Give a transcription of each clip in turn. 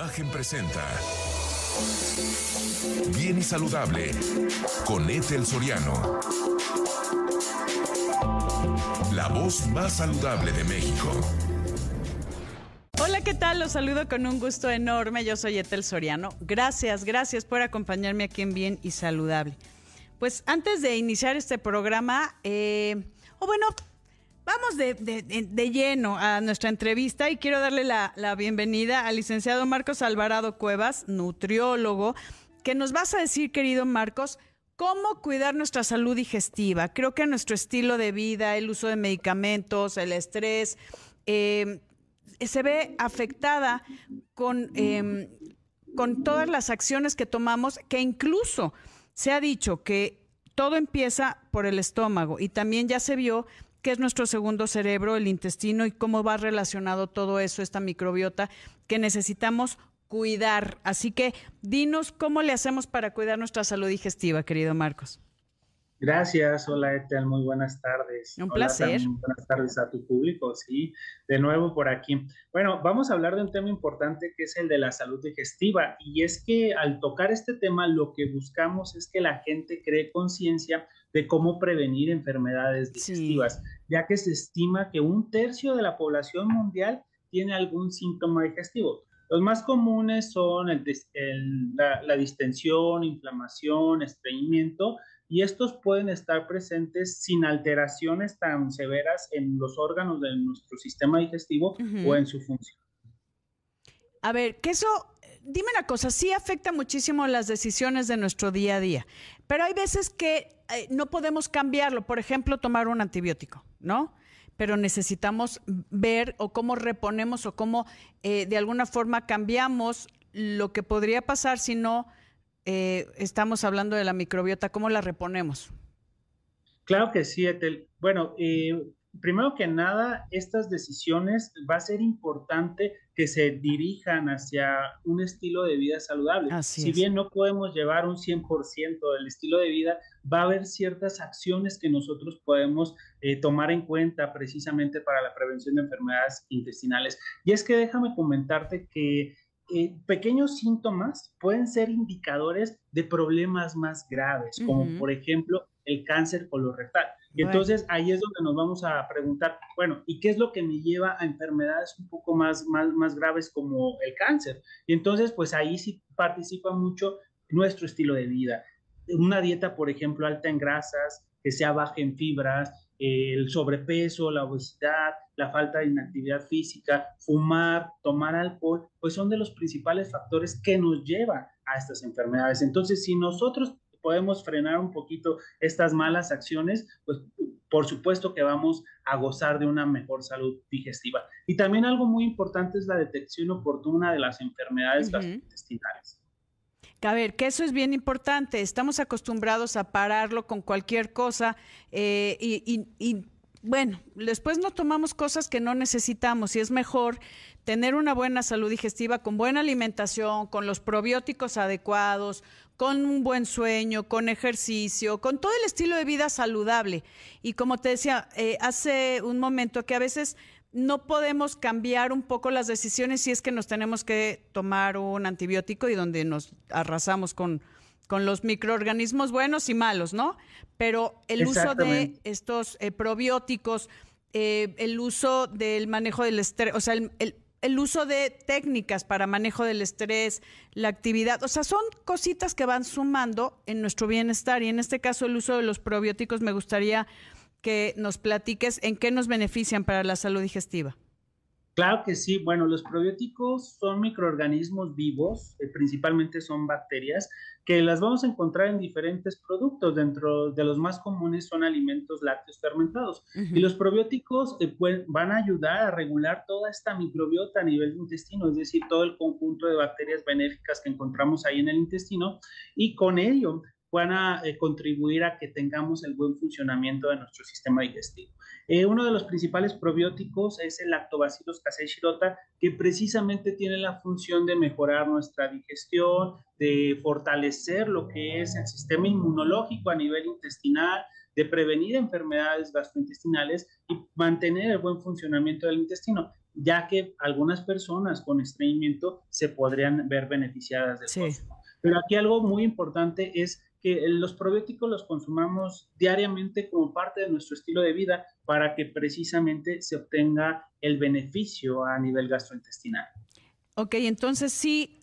Imagen presenta Bien y Saludable con Ethel Soriano. La voz más saludable de México. Hola, ¿qué tal? Los saludo con un gusto enorme. Yo soy Etel Soriano. Gracias, gracias por acompañarme aquí en Bien y Saludable. Pues antes de iniciar este programa, eh, o bueno, vamos de, lleno a nuestra entrevista y quiero darle la, la bienvenida al licenciado Marcos Alvarado Cuevas, nutriólogo, que nos vas a decir, querido Marcos, cómo cuidar nuestra salud digestiva. Creo que nuestro estilo de vida, el uso de medicamentos, el estrés, eh, se ve afectada con, em, con todas las acciones que tomamos, que incluso se ha dicho que todo empieza por el estómago y también ya se vio que es nuestro segundo cerebro, el intestino y cómo va relacionado todo eso, esta microbiota que necesitamos cuidar. Así que dinos cómo le hacemos para cuidar nuestra salud digestiva, querido Marcos. Gracias, hola Etel, muy buenas tardes. Un placer. buenas tardes a tu público, sí, de nuevo por aquí. Bueno, vamos a hablar de un tema importante que es el de la salud digestiva y es que al tocar este tema lo que buscamos es que la gente cree conciencia de cómo prevenir enfermedades digestivas, ya que se estima que un tercio de la población mundial tiene algún síntoma digestivo. Los más comunes son la, la distensión, inflamación, estreñimiento, y estos pueden estar presentes sin alteraciones tan severas en los órganos de nuestro sistema digestivo o en su función. A ver, que eso, dime una cosa, sí afecta muchísimo las decisiones de nuestro día a día, pero hay veces que eh, no podemos cambiarlo, por ejemplo, tomar un antibiótico, ¿no? Pero necesitamos ver o cómo reponemos o cómo eh, de alguna forma cambiamos lo que podría pasar si no eh, estamos hablando de la microbiota, ¿cómo la reponemos? Claro que sí, Etel. Bueno, eh, primero que nada, estas decisiones va a ser importante que se dirijan hacia un estilo de vida saludable. si bien no podemos llevar un 100% del estilo de vida, va a haber ciertas acciones que nosotros podemos eh, tomar en cuenta precisamente para la prevención de enfermedades intestinales. Y es que déjame comentarte que eh, pequeños síntomas pueden ser indicadores de problemas más graves, como por ejemplo el cáncer colorectal. Y entonces ahí es donde nos vamos a preguntar, bueno, ¿y qué es lo que me lleva a enfermedades un poco más, más, más graves como el cáncer? Y entonces, pues ahí sí participa mucho nuestro estilo de vida. Una dieta, por ejemplo, alta en grasas, que sea baja en fibras, el sobrepeso, la obesidad, la falta de inactividad física, fumar, tomar alcohol, pues son de los principales factores que nos llevan a estas enfermedades. Entonces, si nosotros podemos frenar un poquito estas malas acciones, pues por supuesto que vamos a gozar de una mejor salud digestiva. Y también algo muy importante es la detección oportuna de las enfermedades gastrointestinales. A ver, que eso es bien importante. Estamos acostumbrados a pararlo con cualquier cosa eh, y, bueno, después no tomamos cosas que no necesitamos y es mejor tener una buena salud digestiva con buena alimentación, con los probióticos adecuados, con un buen sueño, con ejercicio, con todo el estilo de vida saludable. Y como te decía eh, hace un momento, que a veces no podemos cambiar un poco las decisiones si es que nos tenemos que tomar un antibiótico y donde nos arrasamos con, con los microorganismos buenos y malos, ¿no? Pero el uso de estos eh, probióticos, eh, el uso del manejo del estrés, o sea, el, el, uso de técnicas para manejo del estrés, la actividad, o sea, son cositas que van sumando en nuestro bienestar y en este caso el uso de los probióticos me gustaría que nos platiques en qué nos benefician para la salud digestiva. Claro que sí. Bueno, los probióticos son microorganismos vivos, eh, principalmente son bacterias, que las vamos a encontrar en diferentes productos. Dentro de los más comunes son alimentos lácteos fermentados. Y los probióticos eh, van a ayudar a regular toda esta microbiota a nivel intestino, es decir, todo el conjunto de bacterias benéficas que encontramos ahí en el intestino. Y con ello van a eh, contribuir a que tengamos el buen funcionamiento de nuestro sistema digestivo. Eh, uno de los principales probióticos es el Lactobacillus casei shirota, que precisamente tiene la función de mejorar nuestra digestión, de fortalecer lo que es el sistema inmunológico a nivel intestinal, de prevenir enfermedades gastrointestinales y mantener el buen funcionamiento del intestino. ya que algunas personas con estreñimiento se podrían ver beneficiadas del sí. Pero aquí algo muy importante es que los probióticos los consumamos diariamente como parte de nuestro estilo de vida para que precisamente se obtenga el beneficio a nivel gastrointestinal. Ok, entonces sí,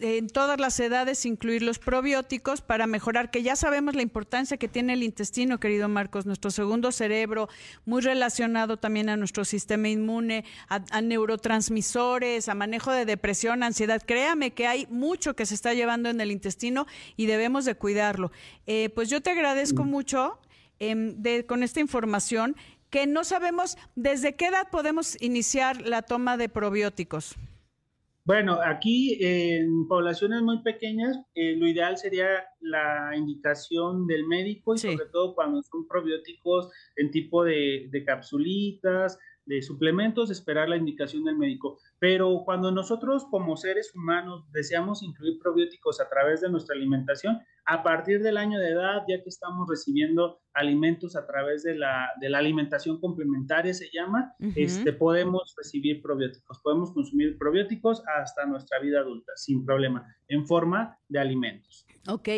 en todas las edades incluir los probióticos para mejorar, que ya sabemos la importancia que tiene el intestino, querido Marcos, nuestro segundo cerebro, muy relacionado también a nuestro sistema inmune, a, neurotransmisores, a manejo de depresión, ansiedad. Créame que hay mucho que se está llevando en el intestino y debemos de cuidarlo. Eh, pues yo te agradezco mm. mucho em, con esta información que no sabemos desde qué edad podemos iniciar la toma de probióticos. Bueno, aquí en poblaciones muy pequeñas, eh, lo ideal sería la indicación del médico y sobre todo cuando son probióticos en tipo de, de capsulitas, de suplementos, esperar la indicación del médico. Pero cuando nosotros como seres humanos deseamos incluir probióticos a través de nuestra alimentación, a partir del año de edad, ya que estamos recibiendo alimentos a través de la, de la alimentación complementaria, se llama, este, podemos recibir probióticos, podemos consumir probióticos hasta nuestra vida adulta, sin problema, en forma de alimentos. Ok,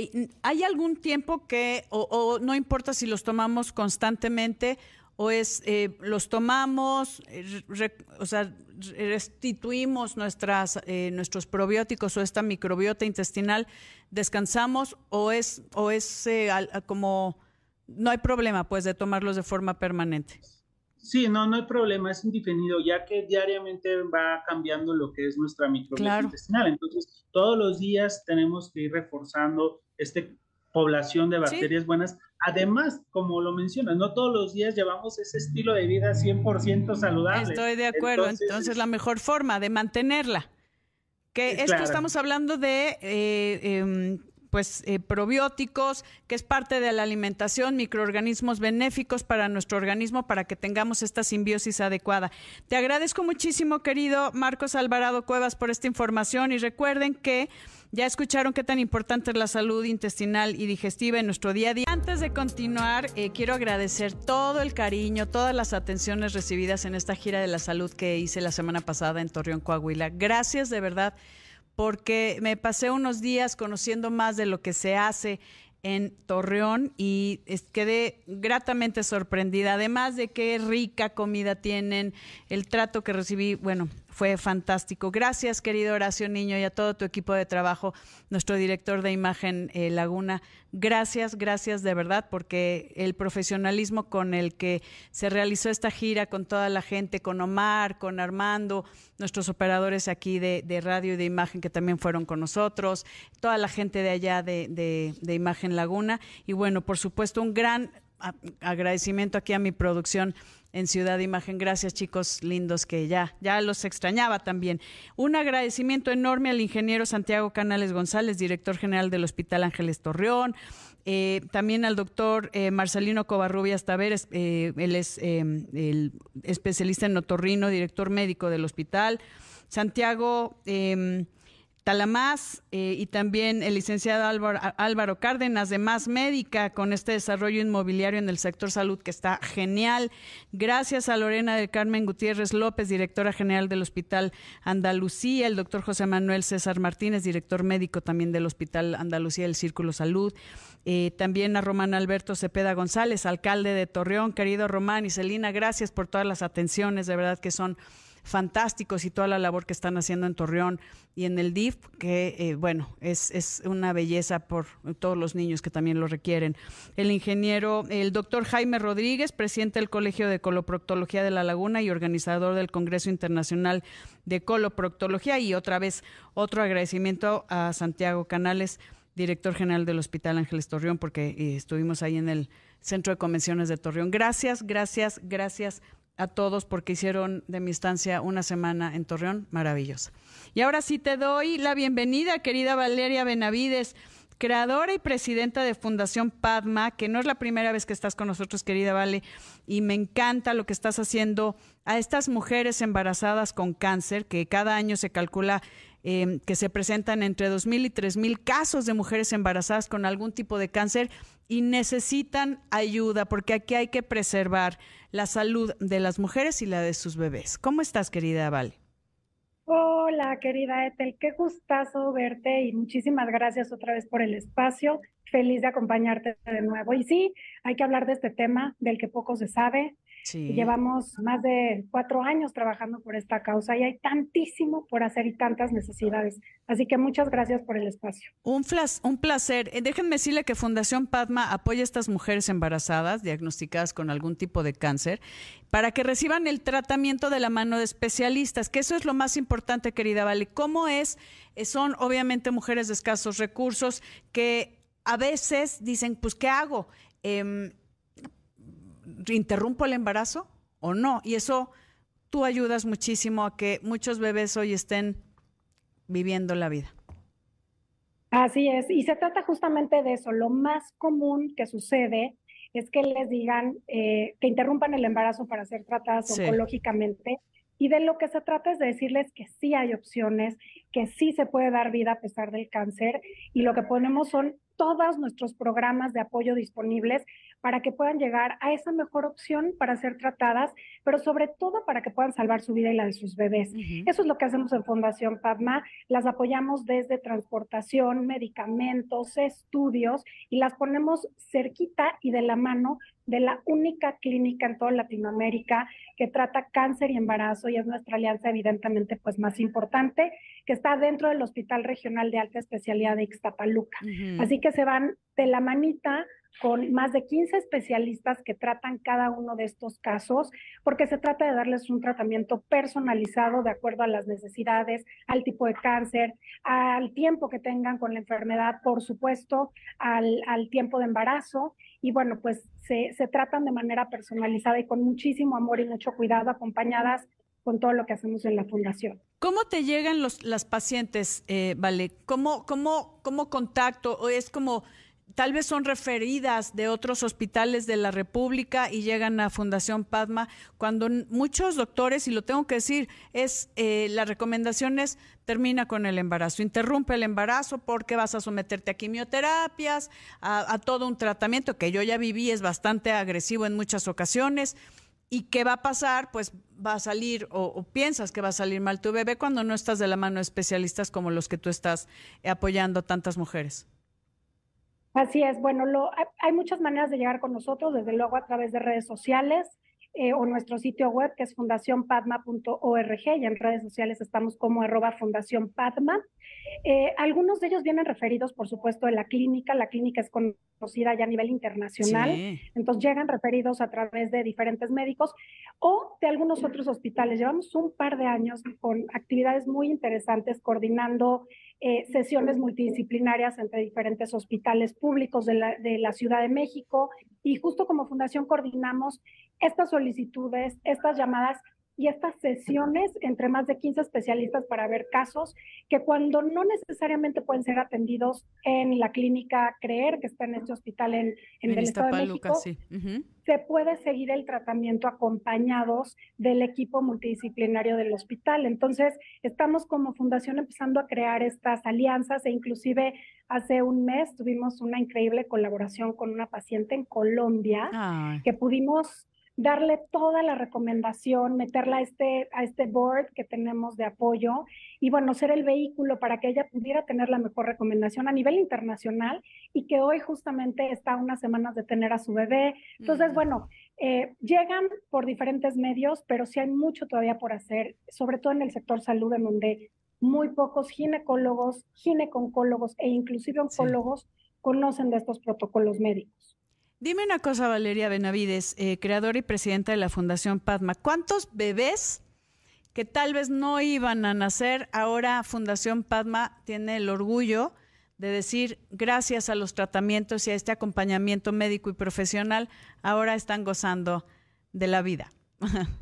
¿hay algún tiempo que, o, o no importa si los tomamos constantemente, o es eh, los tomamos, eh, o sea, restituimos nuestras, eh, nuestros probióticos o esta microbiota intestinal, descansamos o es, o es como, no hay problema pues de tomarlos de forma permanente. Sí, no, no hay problema, es indefinido, ya que diariamente va cambiando lo que es nuestra microbiota intestinal. Entonces, todos los días tenemos que ir reforzando esta población de bacterias buenas Además, como lo mencionas, no todos los días llevamos ese estilo de vida 100% saludable. Estoy de acuerdo, entonces, la mejor forma de mantenerla. Que esto estamos hablando de eh, em, pues eh, probióticos, que es parte de la alimentación, microorganismos benéficos para nuestro organismo para que tengamos esta simbiosis adecuada. Te agradezco muchísimo, querido Marcos Alvarado Cuevas, por esta información y recuerden que ya escucharon qué tan importante es la salud intestinal y digestiva en nuestro día a día. Antes de continuar, eh, quiero agradecer todo el cariño, todas las atenciones recibidas en esta gira de la salud que hice la semana pasada en Torreón, Coahuila. Gracias de verdad porque me pasé unos días conociendo más de lo que se hace en Torreón y quedé gratamente sorprendida, además de qué rica comida tienen, el trato que recibí, bueno, fue fantástico. Gracias, querido Horacio Niño, y a todo tu equipo de trabajo, nuestro director de imagen eh, Laguna. Gracias, gracias de verdad, porque el profesionalismo con el que se realizó esta gira con toda la gente, con Omar, con Armando, nuestros operadores aquí de, radio y de imagen que también fueron con nosotros, toda la gente de allá de, de Imagen Laguna, y bueno, por supuesto, un gran agradecimiento aquí a mi producción en Ciudad Imagen. Gracias, chicos lindos, que ya, ya los extrañaba también. Un agradecimiento enorme al ingeniero Santiago Canales González, director general del Hospital Ángeles Torreón. Eh, también al doctor eh, Marcelino Covarrubias Taveres, eh, él es el especialista en otorrino, director médico del hospital. Santiago Talamás eh, y también el licenciado Álvaro, Cárdenas de Más Médica con este desarrollo inmobiliario en el sector salud que está genial. Gracias a Lorena del Carmen Gutiérrez López, directora general del Hospital Andalucía, el doctor José Manuel César Martínez, director médico también del Hospital Andalucía del Círculo Salud. Eh, también a Román Alberto Cepeda González, alcalde de Torreón. Querido Román y Celina, gracias por todas las atenciones, de verdad que son fantásticos y toda la labor que están haciendo en Torreón y en el DIF, que eh, bueno, es, es, una belleza por todos los niños que también lo requieren. El ingeniero, el doctor Jaime Rodríguez, presidente del Colegio de Coloproctología de La Laguna y organizador del Congreso Internacional de Coloproctología. Y otra vez, otro agradecimiento a Santiago Canales, director general del Hospital Ángeles Torreón, porque eh, estuvimos ahí en el Centro de Convenciones de Torreón. Gracias, gracias, gracias a todos porque hicieron de mi estancia una semana en Torreón maravillosa. Y ahora sí te doy la bienvenida, querida Valeria Benavides, creadora y presidenta de Fundación Padma, que no es la primera vez que estás con nosotros, querida Vale, y me encanta lo que estás haciendo a estas mujeres embarazadas con cáncer, que cada año se calcula em, que se presentan entre 2.000 y 3.000 casos de mujeres embarazadas con algún tipo de cáncer y necesitan ayuda porque aquí hay que preservar la salud de las mujeres y la de sus bebés. ¿Cómo estás, querida Vale? Hola, querida Ethel, qué gustazo verte y muchísimas gracias otra vez por el espacio. Feliz de acompañarte de nuevo. Y sí, hay que hablar de este tema del que poco se sabe, Llevamos más de cuatro años trabajando por esta causa y hay tantísimo por hacer y tantas necesidades. Así que muchas gracias por el espacio. Un, un placer. Eh, déjenme decirle que Fundación Padma apoya a estas mujeres embarazadas diagnosticadas con algún tipo de cáncer para que reciban el tratamiento de la mano de especialistas, que eso es lo más importante, querida Vale. ¿Cómo es? Eh, son obviamente mujeres de escasos recursos que a veces dicen, pues, ¿qué hago? Eh, interrumpo el embarazo o no. Y eso tú ayudas muchísimo a que muchos bebés hoy estén viviendo la vida. Así es, y se trata justamente de eso. Lo más común que sucede es que les digan eh, que interrumpan el embarazo para ser tratadas oncológicamente. Y de lo que se trata es de decirles que sí hay opciones, que sí se puede dar vida a pesar del cáncer. Y lo que ponemos son todos nuestros programas de apoyo disponibles para que puedan llegar a esa mejor opción para ser tratadas, pero sobre todo para que puedan salvar su vida y la de sus bebés. Eso es lo que hacemos en Fundación Padma. Las apoyamos desde transportación, medicamentos, estudios y las ponemos cerquita y de la mano de la única clínica en toda Latinoamérica que trata cáncer y embarazo y es nuestra alianza evidentemente pues más importante que está dentro del Hospital Regional de Alta Especialidad de Ixtapaluca. Así que se van de la manita con más de 15 especialistas que tratan cada uno de estos casos, porque se trata de darles un tratamiento personalizado de acuerdo a las necesidades, al tipo de cáncer, al tiempo que tengan con la enfermedad, por supuesto, al, tiempo de embarazo. Y bueno, pues se, tratan de manera personalizada y con muchísimo amor y mucho cuidado, acompañadas con todo lo que hacemos en la fundación. ¿Cómo te llegan los, las pacientes, eh, Vale? ¿Cómo, cómo, ¿Cómo contacto? ¿O es como tal vez son referidas de otros hospitales de la República y llegan a Fundación Padma, cuando muchos doctores, y lo tengo que decir, es eh, la recomendación es termina con el embarazo, interrumpe el embarazo porque vas a someterte a quimioterapias, a, todo un tratamiento que yo ya viví, es bastante agresivo en muchas ocasiones. ¿Y qué va a pasar? Pues va a salir o, o, piensas que va a salir mal tu bebé cuando no estás de la mano de especialistas como los que tú estás apoyando a tantas mujeres. Así es, bueno, lo, hay muchas maneras de llegar con nosotros, desde luego a través de redes sociales eh, o nuestro sitio web que es fundacionpadma.org y en redes sociales estamos como arroba fundación Padma. Eh, algunos de ellos vienen referidos, por supuesto, de la clínica. La clínica es conocida ya a nivel internacional, entonces llegan referidos a través de diferentes médicos o de algunos otros hospitales. Llevamos un par de años con actividades muy interesantes coordinando eh, sesiones multidisciplinarias entre diferentes hospitales públicos de la, de la Ciudad de México. Y justo como fundación coordinamos estas solicitudes, estas llamadas y estas sesiones entre más de 15 especialistas para ver casos que cuando no necesariamente pueden ser atendidos en la clínica Creer, que está en este hospital en, el Estado de México, se puede seguir el tratamiento acompañados del equipo multidisciplinario del hospital. Entonces, estamos como fundación empezando a crear estas alianzas e inclusive hace un mes tuvimos una increíble colaboración con una paciente en Colombia que pudimos darle toda la recomendación, meterla a este, a este board que tenemos de apoyo y bueno, ser el vehículo para que ella pudiera tener la mejor recomendación a nivel internacional y que hoy justamente está unas semanas de tener a su bebé. Entonces, bueno, eh, llegan por diferentes medios, pero sí hay mucho todavía por hacer, sobre todo en el sector salud, en donde muy pocos ginecólogos, gineconcólogos e inclusive oncólogos conocen de estos protocolos médicos. Dime una cosa, Valeria Benavides, eh, creadora y presidenta de la Fundación Padma. ¿Cuántos bebés que tal vez no iban a nacer, ahora Fundación Padma tiene el orgullo de decir, gracias a los tratamientos y a este acompañamiento médico y profesional, ahora están gozando de la vida?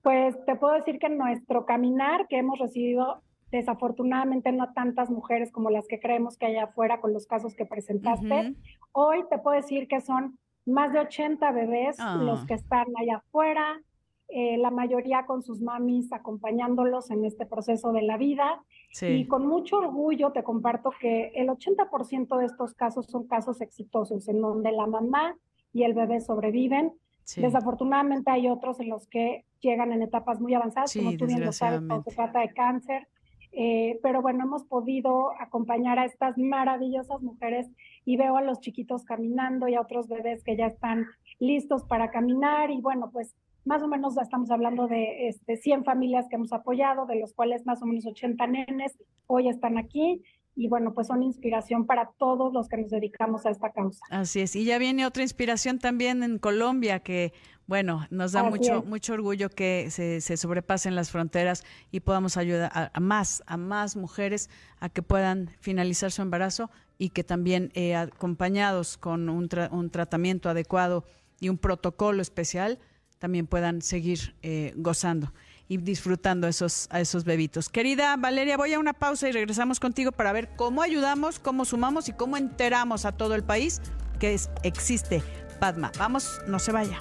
Pues te puedo decir que nuestro caminar que hemos recibido desafortunadamente no tantas mujeres como las que creemos que hay afuera con los casos que presentaste. Hoy te puedo decir que son más de 80 bebés los ah. que están allá afuera, eh, la mayoría con sus mamis acompañándolos en este proceso de la vida. Y con mucho orgullo te comparto que el 80% de estos casos son casos exitosos, en donde la mamá y el bebé sobreviven. Desafortunadamente hay otros en los que llegan en etapas muy avanzadas, como tú bien lo sabes, cuando se trata de cáncer. Eh, pero bueno, hemos podido acompañar a estas maravillosas mujeres y veo a los chiquitos caminando y a otros bebés que ya están listos para caminar y bueno, pues más o menos estamos hablando de este, 100 familias que hemos apoyado, de los cuales más o menos 80 nenes hoy están aquí y bueno, pues son inspiración para todos los que nos dedicamos a esta causa. Así es, y ya viene otra inspiración también en Colombia que, bueno, nos da mucho mucho orgullo que se, se, sobrepasen las fronteras y podamos ayudar a, más, a más mujeres a que puedan finalizar su embarazo y que también eh, acompañados con un, un tratamiento adecuado y un protocolo especial, también puedan seguir eh, gozando y disfrutando esos, a esos bebitos. Querida Valeria, voy a una pausa y regresamos contigo para ver cómo ayudamos, cómo sumamos y cómo enteramos a todo el país que existe Padma. Vamos, no se vaya.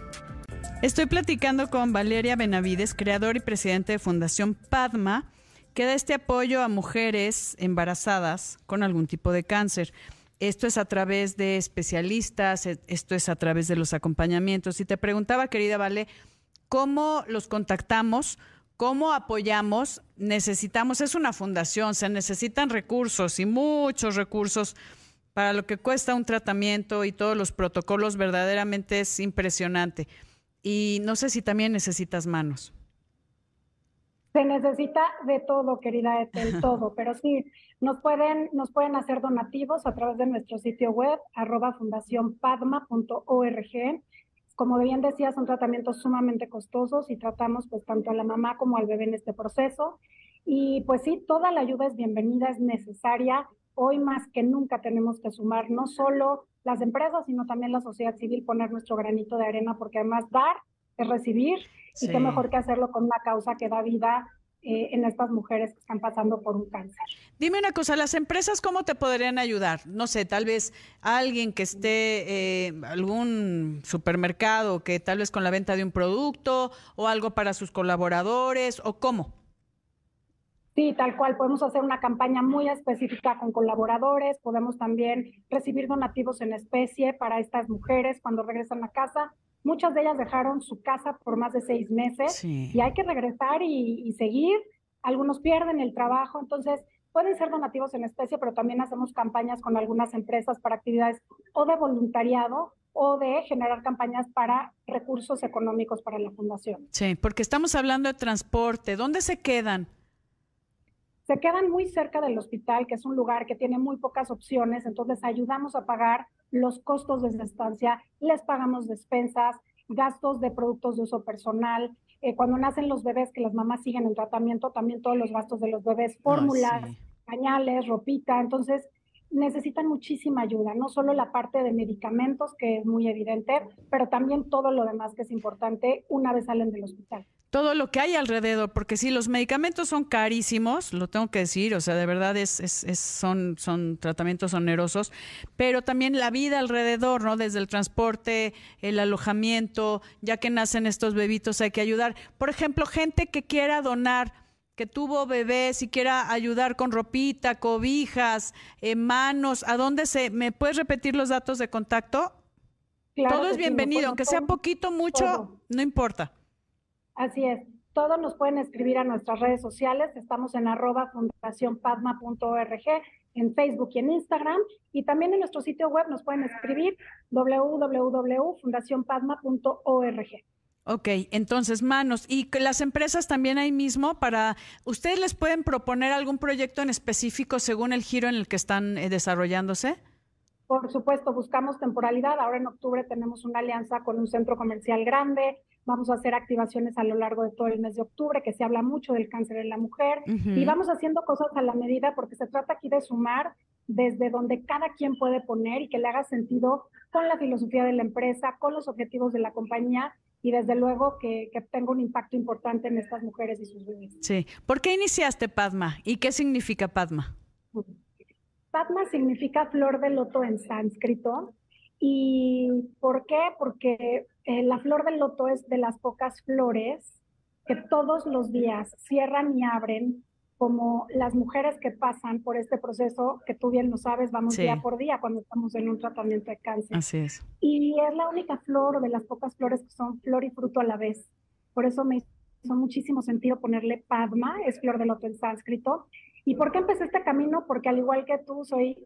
Estoy platicando con Valeria Benavides, creador y presidente de Fundación Padma, que da este apoyo a mujeres embarazadas con algún tipo de cáncer. Esto es a través de especialistas, e, esto es a través de los acompañamientos. Y te preguntaba, querida Vale, ¿cómo los contactamos? ¿Cómo apoyamos? Necesitamos, es una fundación, se necesitan recursos y muchos recursos para lo que cuesta un tratamiento y todos los protocolos, verdaderamente es impresionante. Y no sé si también necesitas manos. Se necesita de todo, querida Etel, todo, pero sí, nos pueden, nos pueden hacer donativos a través de nuestro sitio web, arroba fundacionpadma.org. Como bien decía, son tratamientos sumamente costosos y tratamos pues tanto a la mamá como al bebé en este proceso. Y pues sí, toda la ayuda es bienvenida, es necesaria. Hoy más que nunca tenemos que sumar no solo las empresas, sino también la sociedad civil, poner nuestro granito de arena, porque además dar es recibir y qué mejor que hacerlo con una causa que da vida eh, en estas mujeres que están pasando por un cáncer. Dime una cosa, ¿las empresas cómo te podrían ayudar? No sé, tal vez alguien que esté, eh, algún supermercado que tal vez con la venta de un producto o algo para sus colaboradores o cómo. Sí, tal cual. Podemos hacer una campaña muy específica con colaboradores. Podemos también recibir donativos en especie para estas mujeres cuando regresan a casa. Muchas de ellas dejaron su casa por más de seis meses y hay que regresar y, seguir. Algunos pierden el trabajo, entonces pueden ser donativos en especie, pero también hacemos campañas con algunas empresas para actividades o de voluntariado o de generar campañas para recursos económicos para la fundación. Sí, porque estamos hablando de transporte. ¿Dónde se quedan? Se quedan muy cerca del hospital, que es un lugar que tiene muy pocas opciones, entonces ayudamos a pagar los costos de esa estancia, les pagamos despensas, gastos de productos de uso personal. Eh, cuando nacen los bebés, que las mamás siguen en tratamiento, también todos los gastos de los bebés, fórmulas, pañales, ropita. Entonces, necesitan muchísima ayuda, no solo la parte de medicamentos, que es muy evidente, pero también todo lo demás que es importante una vez salen del hospital todo lo que hay alrededor, porque sí, los medicamentos son carísimos, lo tengo que decir, o sea, de verdad es, es, son, son tratamientos onerosos, pero también la vida alrededor, ¿no? Desde el transporte, el alojamiento, ya que nacen estos bebitos hay que ayudar. Por ejemplo, gente que quiera donar, que tuvo bebés y quiera ayudar con ropita, cobijas, eh, manos, ¿a dónde se, me puedes repetir los datos de contacto? todo es bienvenido, aunque sea poquito, mucho, no importa. Así es. Todos nos pueden escribir a nuestras redes sociales. Estamos en arroba fundacionpadma.org en Facebook y en Instagram. Y también en nuestro sitio web nos pueden escribir www.fundacionpadma.org. Ok, entonces manos. ¿Y las empresas también ahí mismo para... ¿Ustedes les pueden proponer algún proyecto en específico según el giro en el que están eh, desarrollándose? Por supuesto, buscamos temporalidad. Ahora en octubre tenemos una alianza con un centro comercial grande. Vamos a hacer activaciones a lo largo de todo el mes de octubre, que se habla mucho del cáncer en la mujer. Y vamos haciendo cosas a la medida porque se trata aquí de sumar desde donde cada quien puede poner y que le haga sentido con la filosofía de la empresa, con los objetivos de la compañía y desde luego que, que tenga un impacto importante en estas mujeres y sus bebés. Sí. ¿Por qué iniciaste Padma y qué significa Padma? Padma significa flor de loto en sánscrito. ¿Y por qué? Porque eh, la flor del loto es de las pocas flores que todos los días cierran y abren como las mujeres que pasan por este proceso, que tú bien lo sabes, vamos día por día cuando estamos en un tratamiento de cáncer. Así es. Y es la única flor de las pocas flores que son flor y fruto a la vez. Por eso me hizo muchísimo sentido ponerle Padma, es flor de loto en sánscrito. ¿Y por qué empecé este camino? Porque al igual que tú, soy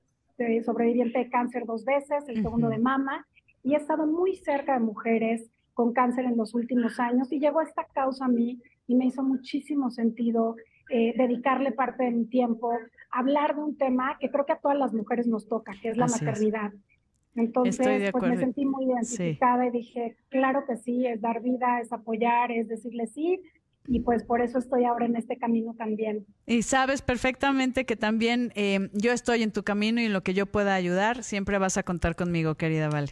eh, sobreviviente de cáncer dos veces, el segundo de mama, y he estado muy cerca de mujeres con cáncer en los últimos años y llegó esta causa a mí y me hizo muchísimo sentido eh, dedicarle parte de mi tiempo, hablar de un tema que creo que a todas las mujeres nos toca, que es la maternidad. Entonces, pues me sentí muy identificada y dije, claro que sí, es dar vida, es apoyar, es decirle sí, y pues por eso estoy ahora en este camino también. Y sabes perfectamente que también eh, yo estoy en tu camino y en lo que yo pueda ayudar, siempre vas a contar conmigo, querida Vale.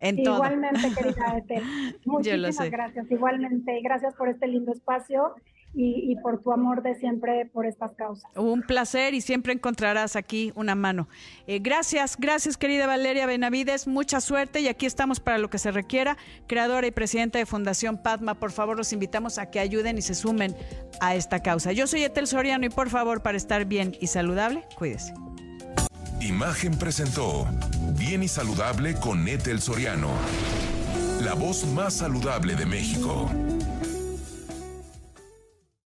Igualmente, querida Ethel. Muchísimas gracias. Igualmente, gracias por este lindo espacio. Y, por tu amor de siempre por estas causas. Un placer y siempre encontrarás aquí una mano. Eh, gracias, gracias querida Valeria Benavides, mucha suerte y aquí estamos para lo que se requiera. Creadora y presidenta de Fundación Padma, por favor los invitamos a que ayuden y se sumen a esta causa. Yo soy Etel Soriano y por favor para estar bien y saludable, cuídese. Imagen presentó Bien y Saludable con Etel Soriano, la voz más saludable de México.